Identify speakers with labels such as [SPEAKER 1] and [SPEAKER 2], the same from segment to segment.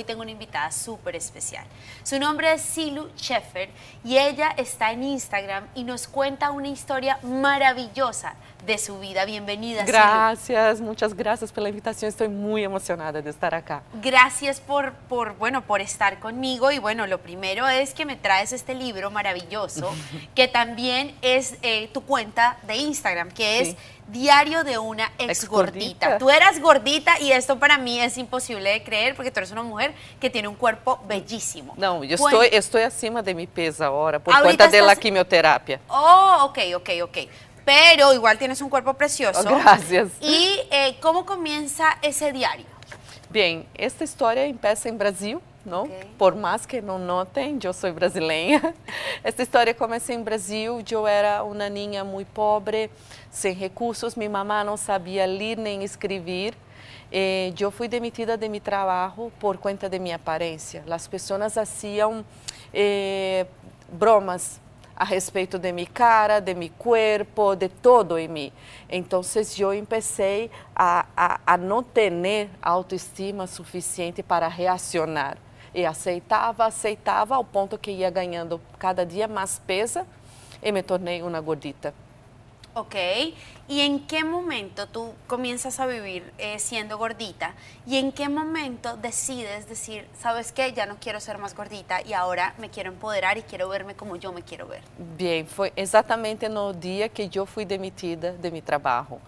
[SPEAKER 1] hoy tengo una invitada súper especial. Su nombre es Silu Sheffer y ella está en Instagram y nos cuenta una historia maravillosa de su vida. Bienvenida,
[SPEAKER 2] Gracias, Silu. muchas gracias por la invitación. Estoy muy emocionada de estar acá.
[SPEAKER 1] Gracias por, por, bueno, por estar conmigo y bueno, lo primero es que me traes este libro maravilloso que también es eh, tu cuenta de Instagram, que es Diario de una ex, gordita. Tú eras gordita y esto para mí es imposible de creer porque tú eres una mujer que tiene un cuerpo bellísimo.
[SPEAKER 2] No, yo estoy, estoy acima de mi peso ahora por cuenta de la quimioterapia.
[SPEAKER 1] Oh, ok, ok, ok. Pero igual tienes un cuerpo precioso.
[SPEAKER 2] Oh, gracias.
[SPEAKER 1] ¿Y eh, cómo comienza ese diario?
[SPEAKER 2] Bien, esta historia empieza en Brasil, não? Okay. Por mais que não notem, eu sou brasileira. Esta história começou em Brasil. Eu era uma ninha muito pobre, sem recursos. Minha mamãe não sabia ler nem escrever. E eu fui demitida de meu trabalho por conta de minha aparência. As pessoas faziam eh, bromas a respeito de minha cara, de meu corpo, de todo em mim. Então, eu comecei a, a, a não ter autoestima suficiente para reacionar. E aceitava, aceitava, ao ponto que ia ganhando cada dia mais peso e me tornei uma gordita.
[SPEAKER 1] Ok. ¿Y en qué momento tú comienzas a vivir eh, siendo gordita? ¿Y en qué momento decides decir, sabes qué, ya no quiero ser más gordita y ahora me quiero empoderar y quiero verme como yo me quiero ver?
[SPEAKER 2] Bien, fue exactamente no día que yo fui demitida de mi trabajo.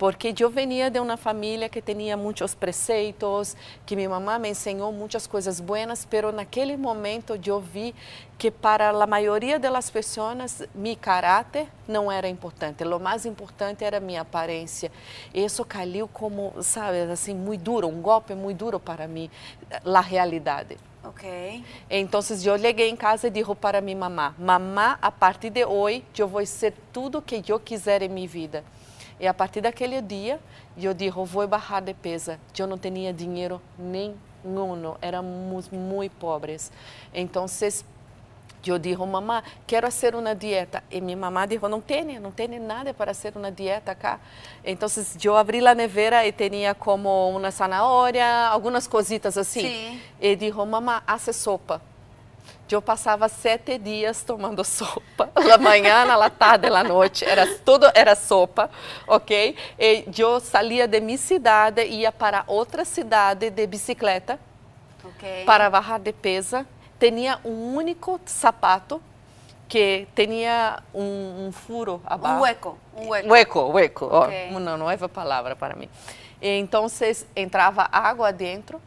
[SPEAKER 2] Porque eu venia de uma família que tinha muitos preceitos, que minha mamãe me ensinou muitas coisas boas, mas naquele momento eu vi que para a maioria das pessoas meu caráter não era importante, o mais importante era minha aparência. Isso caiu como, sabe, assim, muito duro, um golpe muito duro para mim, a realidade.
[SPEAKER 1] Ok.
[SPEAKER 2] Então eu cheguei em casa e disse para minha mamã: Mamá, a partir de hoje eu vou ser tudo que eu quiser em minha vida. E a partir daquele dia, eu disse, vou baixar de peso. Eu não tinha dinheiro nenhum, éramos muito pobres. Então, eu disse, mamãe, quero fazer uma dieta. E minha mamãe disse, não tem, não tem nada para fazer uma dieta cá. Então, eu abri a nevera e tinha como uma zanahoria, algumas cositas assim. Sim. E disse, mamãe, faça sopa. Eu passava sete dias tomando sopa, na manhã, na tarde, na noite, era tudo era sopa, ok? E eu saía de minha cidade e ia para outra cidade de bicicleta okay. para baixar de peso. Tinha um único sapato que tinha um, um furo abaixo.
[SPEAKER 1] Um hueco. Um hueco.
[SPEAKER 2] Hueco, hueco. Okay. Oh, não, não é a palavra para mim. Então, entrava água dentro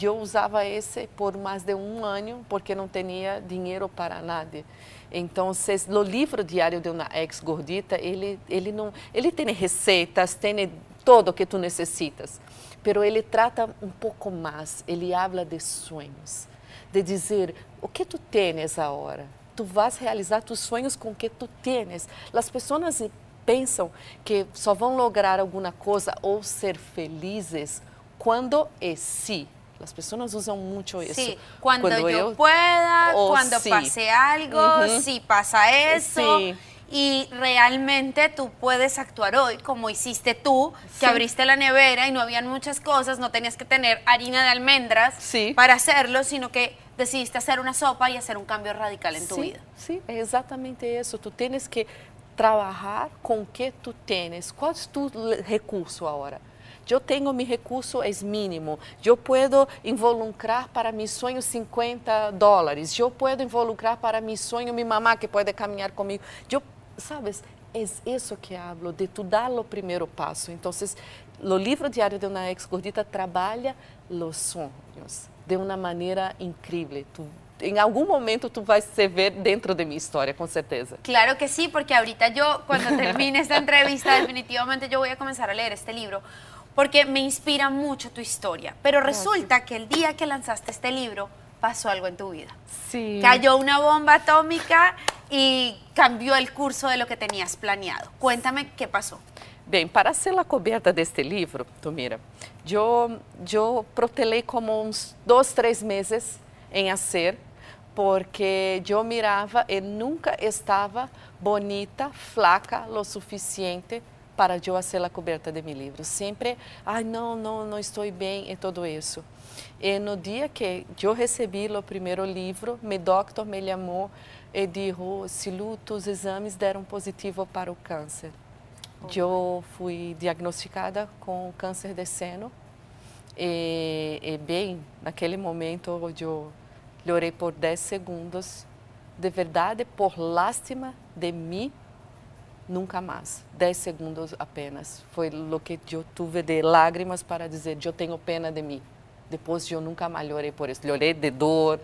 [SPEAKER 2] eu usava esse por mais de um ano porque não tinha dinheiro para nada. Então, o livro diário de uma ex-gordita, ele, ele, não, ele tem receitas, tem tudo o que tu necessitas, mas ele trata um pouco mais, ele habla de sonhos, de dizer o que tu tens agora, tu vas realizar tus sonhos com o que tu tens. As pessoas pensam que só vão lograr alguma coisa ou ser felizes quando é si. Las personas usan mucho eso.
[SPEAKER 1] Sí, cuando, cuando yo, pueda, cuando sí. pase algo, uh -huh. si pasa eso. Sí. Y realmente tú puedes actuar hoy como hiciste tú, que sí. abriste la nevera y no habían muchas cosas, no tenías que tener harina de almendras sí. para hacerlo, sino que decidiste hacer una sopa y hacer un cambio radical en tu vida.
[SPEAKER 2] Sí, es exactamente eso. Tú tienes que trabajar con qué tú tienes. ¿Cuál es tu recurso ahora? Eu tenho meu recurso é mínimo, eu posso involucrar para meu sonho 50 dólares, eu posso involucrar para meu sonho minha mamá que pode caminhar comigo. Eu, sabes, é isso que hablo, de tu dar o primeiro passo. Então, o livro diário de uma ex-gordita trabalha os sonhos de uma maneira incrível. Tu, em algum momento tu vai se ver dentro de minha história, com certeza.
[SPEAKER 1] Claro que sim, porque ahorita eu, quando termine esta entrevista, definitivamente eu vou começar a ler este livro, porque me inspira mucho tu historia. Pero resulta que el día que lanzaste este libro pasó algo en tu vida.
[SPEAKER 2] Sí.
[SPEAKER 1] Cayó una bomba atómica y cambió el curso de lo que tenías planeado. Cuéntame qué pasó.
[SPEAKER 2] Bem, para ser a coberta deste livro, Tomira, eu, eu protelei como uns dois, três meses em fazer, porque eu mirava e nunca estava bonita, flaca, o suficiente para eu fazer a coberta de meu livro. Sempre, ai, não, não, não estou bem e tudo isso. E no dia que eu recebi o primeiro livro, meu doctor me chamou e disse, Silu, os exames deram positivo para o câncer. Oh. Eu fui diagnosticada com câncer de seno e, e bem, naquele momento eu chorei por 10 segundos, de verdade, por lástima de mim, nunca mais. 10 segundos apenas. Foi o que eu tive de lágrimas para dizer, eu tenho pena de mim. Depois eu nunca mais chorei por isso. Chorei de dor,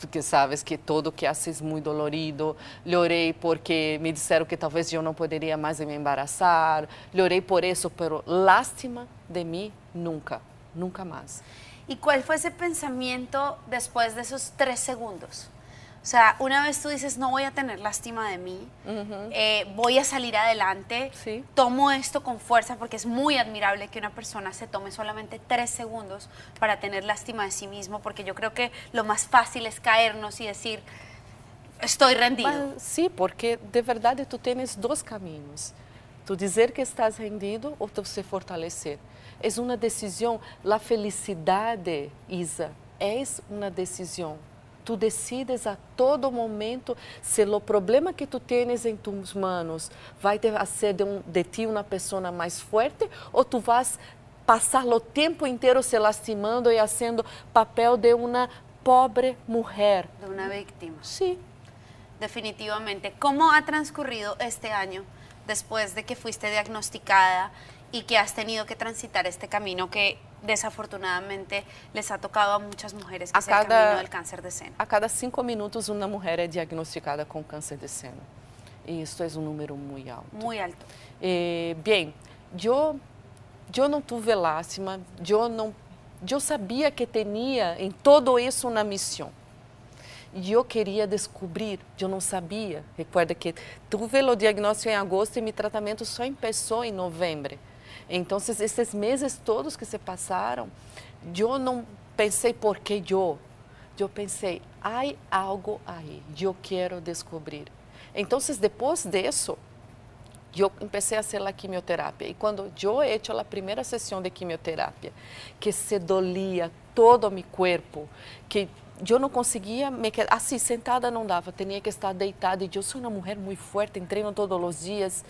[SPEAKER 2] porque sabes que todo que haces é muito dolorido. Chorei porque me disseram que talvez eu não poderia mais me embaraçar. Chorei por isso, pero lástima de mim, nunca, nunca mais.
[SPEAKER 1] E qual foi esse pensamento depois desses três segundos? O sea, una vez tú dices, no voy a tener lástima de mí, eh, voy a salir adelante, tomo esto con fuerza porque es muy admirable que una persona se tome solamente tres segundos para tener lástima de sí mismo, porque yo creo que lo más fácil es caernos y decir, estoy rendido.
[SPEAKER 2] sí, porque de verdad tú tienes dos caminos. Tú dizer que estás rendido o tú se fortalecer. Es una decisión. La felicidad, Isa, es una decisión tu decides a todo momento se o problema que tu tens em tus manos vai ter a ser de, um, de ti uma pessoa mais forte ou tu vas passar o tempo inteiro se lastimando e fazendo papel de uma pobre mulher.
[SPEAKER 1] De uma vítima.
[SPEAKER 2] Sim.
[SPEAKER 1] Definitivamente. Como ha transcurrido este ano depois de que fuiste diagnosticada y que has tenido que transitar este camino que desafortunadamente les ha tocado a muchas mujeres, que a es cada, camino del cáncer de seno.
[SPEAKER 2] A cada cinco minutos uma mulher é diagnosticada com câncer de seno. E isso é um número muito alto.
[SPEAKER 1] Muito alto.
[SPEAKER 2] Eh, bem, eu, eu não tive lástima, eu, não, eu sabia que tinha em todo isso uma missão. E eu queria descobrir, eu não sabia. Recuerda que tive o diagnóstico em agosto e meu tratamento só começou em novembro. Então, esses meses todos que se passaram, eu não pensei por que eu. Eu pensei, há algo aí, eu quero descobrir. Então, depois disso, eu comecei a fazer a quimioterapia. E quando eu hecho a primeira sessão de quimioterapia, que se dolia todo o meu corpo, que eu não conseguia me quedar assim sentada não dava, tinha que estar deitada. E eu sou uma mulher muito forte, treino todos os dias.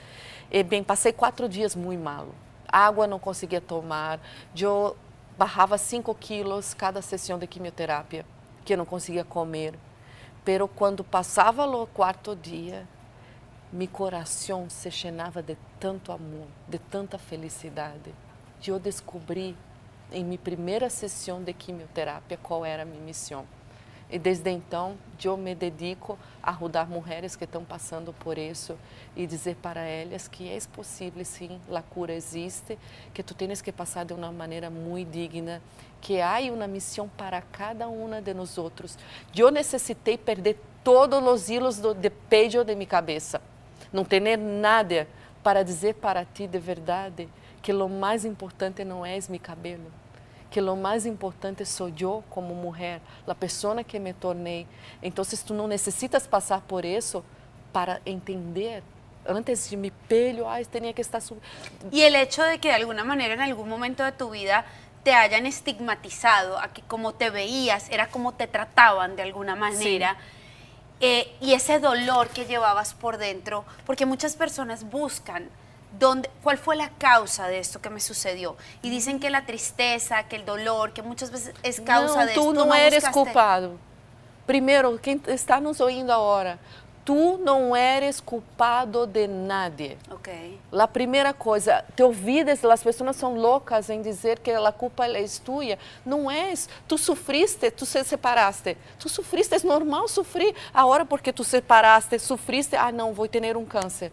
[SPEAKER 2] E bem, passei quatro dias muito mal água não conseguia tomar, eu barrava 5 quilos cada sessão de quimioterapia, que eu não conseguia comer. Pero quando passava o quarto dia, meu coração se llenava de tanto amor, de tanta felicidade. Eu descobri em minha primeira sessão de quimioterapia qual era a minha missão. E desde então, eu me dedico a ajudar mulheres que estão passando por isso e dizer para elas que é possível, sim, a cura existe, que tu tens que passar de uma maneira muito digna, que há uma missão para cada uma de nós outros. Eu necessitei perder todos os hilos do, de peito de minha cabeça, não ter nada para dizer para ti de verdade que o mais importante não é meu cabelo que lo mais importante sou eu como mulher, a pessoa que me tornei. Então, tu não necessitas passar por isso para entender. Antes de mi pelo, ay, tenía que estar...
[SPEAKER 1] Y el hecho de que de alguna manera en algún momento de tu vida te hayan estigmatizado a que como te veías era como te trataban de alguna manera. Sí. Eh, y ese dolor que llevabas por dentro, porque muchas personas buscan ¿Dónde, ¿Cuál fue la causa de esto que me sucedió? Y dicen que la tristeza, que el dolor, que muchas veces es causa
[SPEAKER 2] não,
[SPEAKER 1] de
[SPEAKER 2] tu
[SPEAKER 1] esto.
[SPEAKER 2] Tú no eres buscaste... culpado. Primeiro, quem está nos ouvindo agora, tu não eres culpado de nada.
[SPEAKER 1] Ok.
[SPEAKER 2] A primeira coisa, te ouvides, as pessoas são loucas em dizer que a culpa é tua. Não é. Tu sofriste, tu se separaste. Tu sofriste, é normal sofrer. Agora porque tu separaste, sofriste, ah não, vou ter um câncer.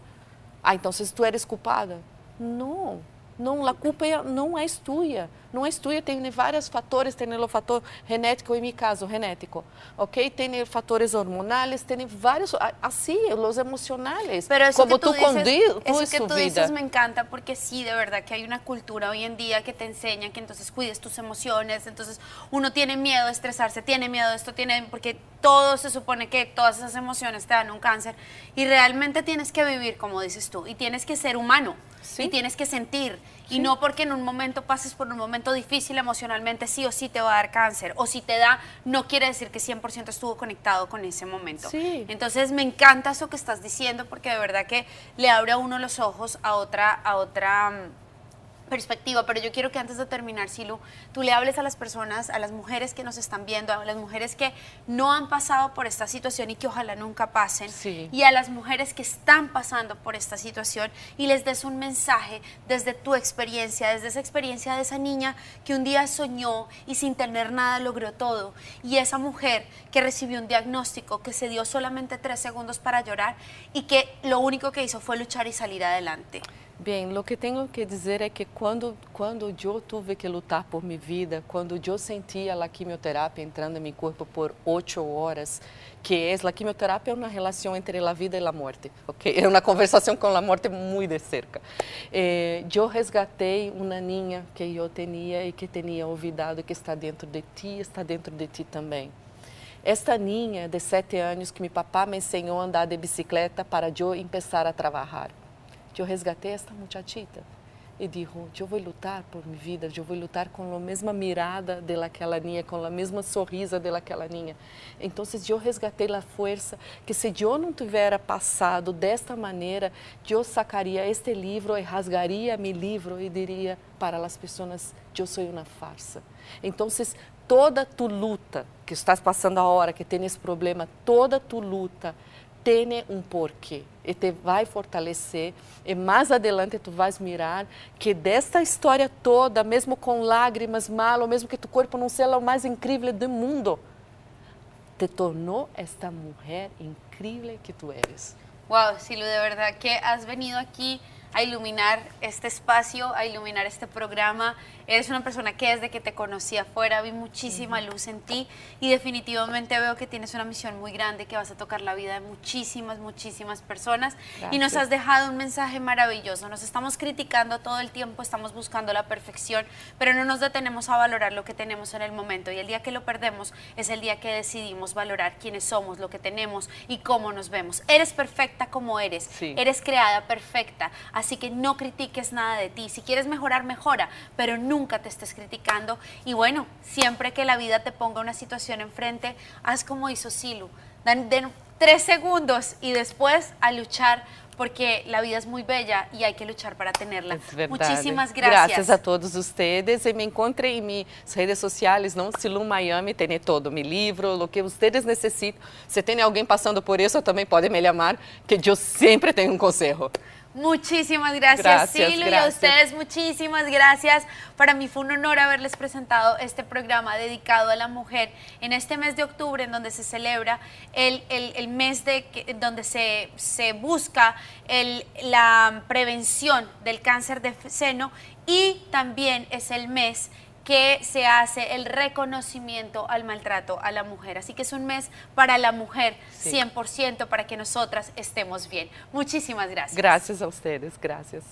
[SPEAKER 2] Ah, então se tu eres culpada. Não, não, a culpa não é tua. Não é tua, tem vários fatores, tem o fator genético, em meu caso, genético, ok? Tem fatores hormonais, tem vários, assim, os emocionais.
[SPEAKER 1] Como tú, tú dices, eso que tú vida. dices me encanta porque sí, de verdad que hay una cultura hoy en día que te enseña que entonces cuides tus emociones, entonces uno tiene miedo de estresarse, tiene miedo de esto, tiene, porque todo se supone que todas esas emociones te dan un cáncer y realmente tienes que vivir como dices tú y tienes que ser humano y tienes que sentir y no porque en un momento pases por un momento difícil emocionalmente sí o sí te va a dar cáncer o si te da no quiere decir que 100% estuvo conectado con ese momento. Entonces me encanta eso que estás diciendo porque de verdad que le abre a uno los ojos a otra a otra mm, perspectiva, pero yo quiero que antes de terminar, Silu, tú le hables a las personas, a las mujeres que nos están viendo, a las mujeres que no han pasado por esta situación y que ojalá nunca pasen, y a las mujeres que están pasando por esta situación y les des un mensaje desde tu experiencia, desde esa experiencia de esa niña que un día soñó y sin tener nada logró todo, y esa mujer que recibió un diagnóstico, que se dio solamente tres segundos para llorar y que lo único que hizo fue luchar y salir adelante.
[SPEAKER 2] Bem, o que tenho que dizer é que quando quando eu tive que lutar por minha vida, quando eu sentia a quimioterapia entrando em meu corpo por oito horas, que é a quimioterapia é uma relação entre a vida e a morte, ok? É uma conversação com a morte muito de cerca. Eh, eu resgatei uma ninha que eu tinha e que tinha olvidado que está dentro de ti, está dentro de ti também. Esta ninha de sete anos que meu papá me ensinou a andar de bicicleta para eu começar a trabalhar eu resgatei esta muchachita e disse: eu vou lutar por minha vida, eu vou lutar com a mesma mirada daquela niña, com a mesma sorrisa daquela niña. Então, eu resgatei a força que se eu não tivesse passado desta maneira, eu sacaria este livro e rasgaria meu livro e diria para as pessoas: eu sou uma farsa. Então, toda tu luta que estás passando agora, que tem esse problema, toda tu luta tem um porquê e te vai fortalecer e mais adelante tu vais mirar que desta história toda, mesmo com lágrimas, mal, ou mesmo que tu corpo não seja o mais incrível do mundo, te tornou esta mulher incrível que tu eres.
[SPEAKER 1] Wow, Silu, de verdade que has venido aqui a iluminar este espacio, a iluminar este programa. Eres una persona que desde que te conocí afuera vi muchísima luz en ti y definitivamente veo que tienes una misión muy grande que vas a tocar la vida de muchísimas, muchísimas personas y nos has dejado un mensaje maravilloso. Nos estamos criticando todo el tiempo, estamos buscando la perfección, pero no nos detenemos a valorar lo que tenemos en el momento y el día que lo perdemos es el día que decidimos valorar quiénes somos, lo que tenemos y cómo nos vemos. Eres perfecta como eres, eres creada perfecta. Así que no critiques nada de ti. Si quieres mejorar, mejora, pero nunca te estés criticando. Y bueno, siempre que la vida te ponga una situación enfrente, haz como hizo Silu. Dan, tres segundos y después a luchar porque la vida es muy bella y hay que luchar para tenerla. Muchísimas gracias.
[SPEAKER 2] Gracias a todos ustedes. Y me encontré en mis redes sociales, ¿no? Silu Miami, tiene todo, mi libro, lo que ustedes necesitan. Si tiene alguien pasando por eso, también puede me llamar, que yo siempre tengo un consejo.
[SPEAKER 1] Muchísimas gracias, Silu, y a ustedes muchísimas gracias. Para mí fue un honor haberles presentado este programa dedicado a la mujer en este mes de octubre, en donde se celebra el, el, mes de donde se, se busca el, la prevención del cáncer de seno y también es el mes que se hace el reconocimiento al maltrato a la mujer. Así que es un mes para la mujer, 100%, para que nosotras estemos bien. Muchísimas gracias.
[SPEAKER 2] Gracias a ustedes, gracias.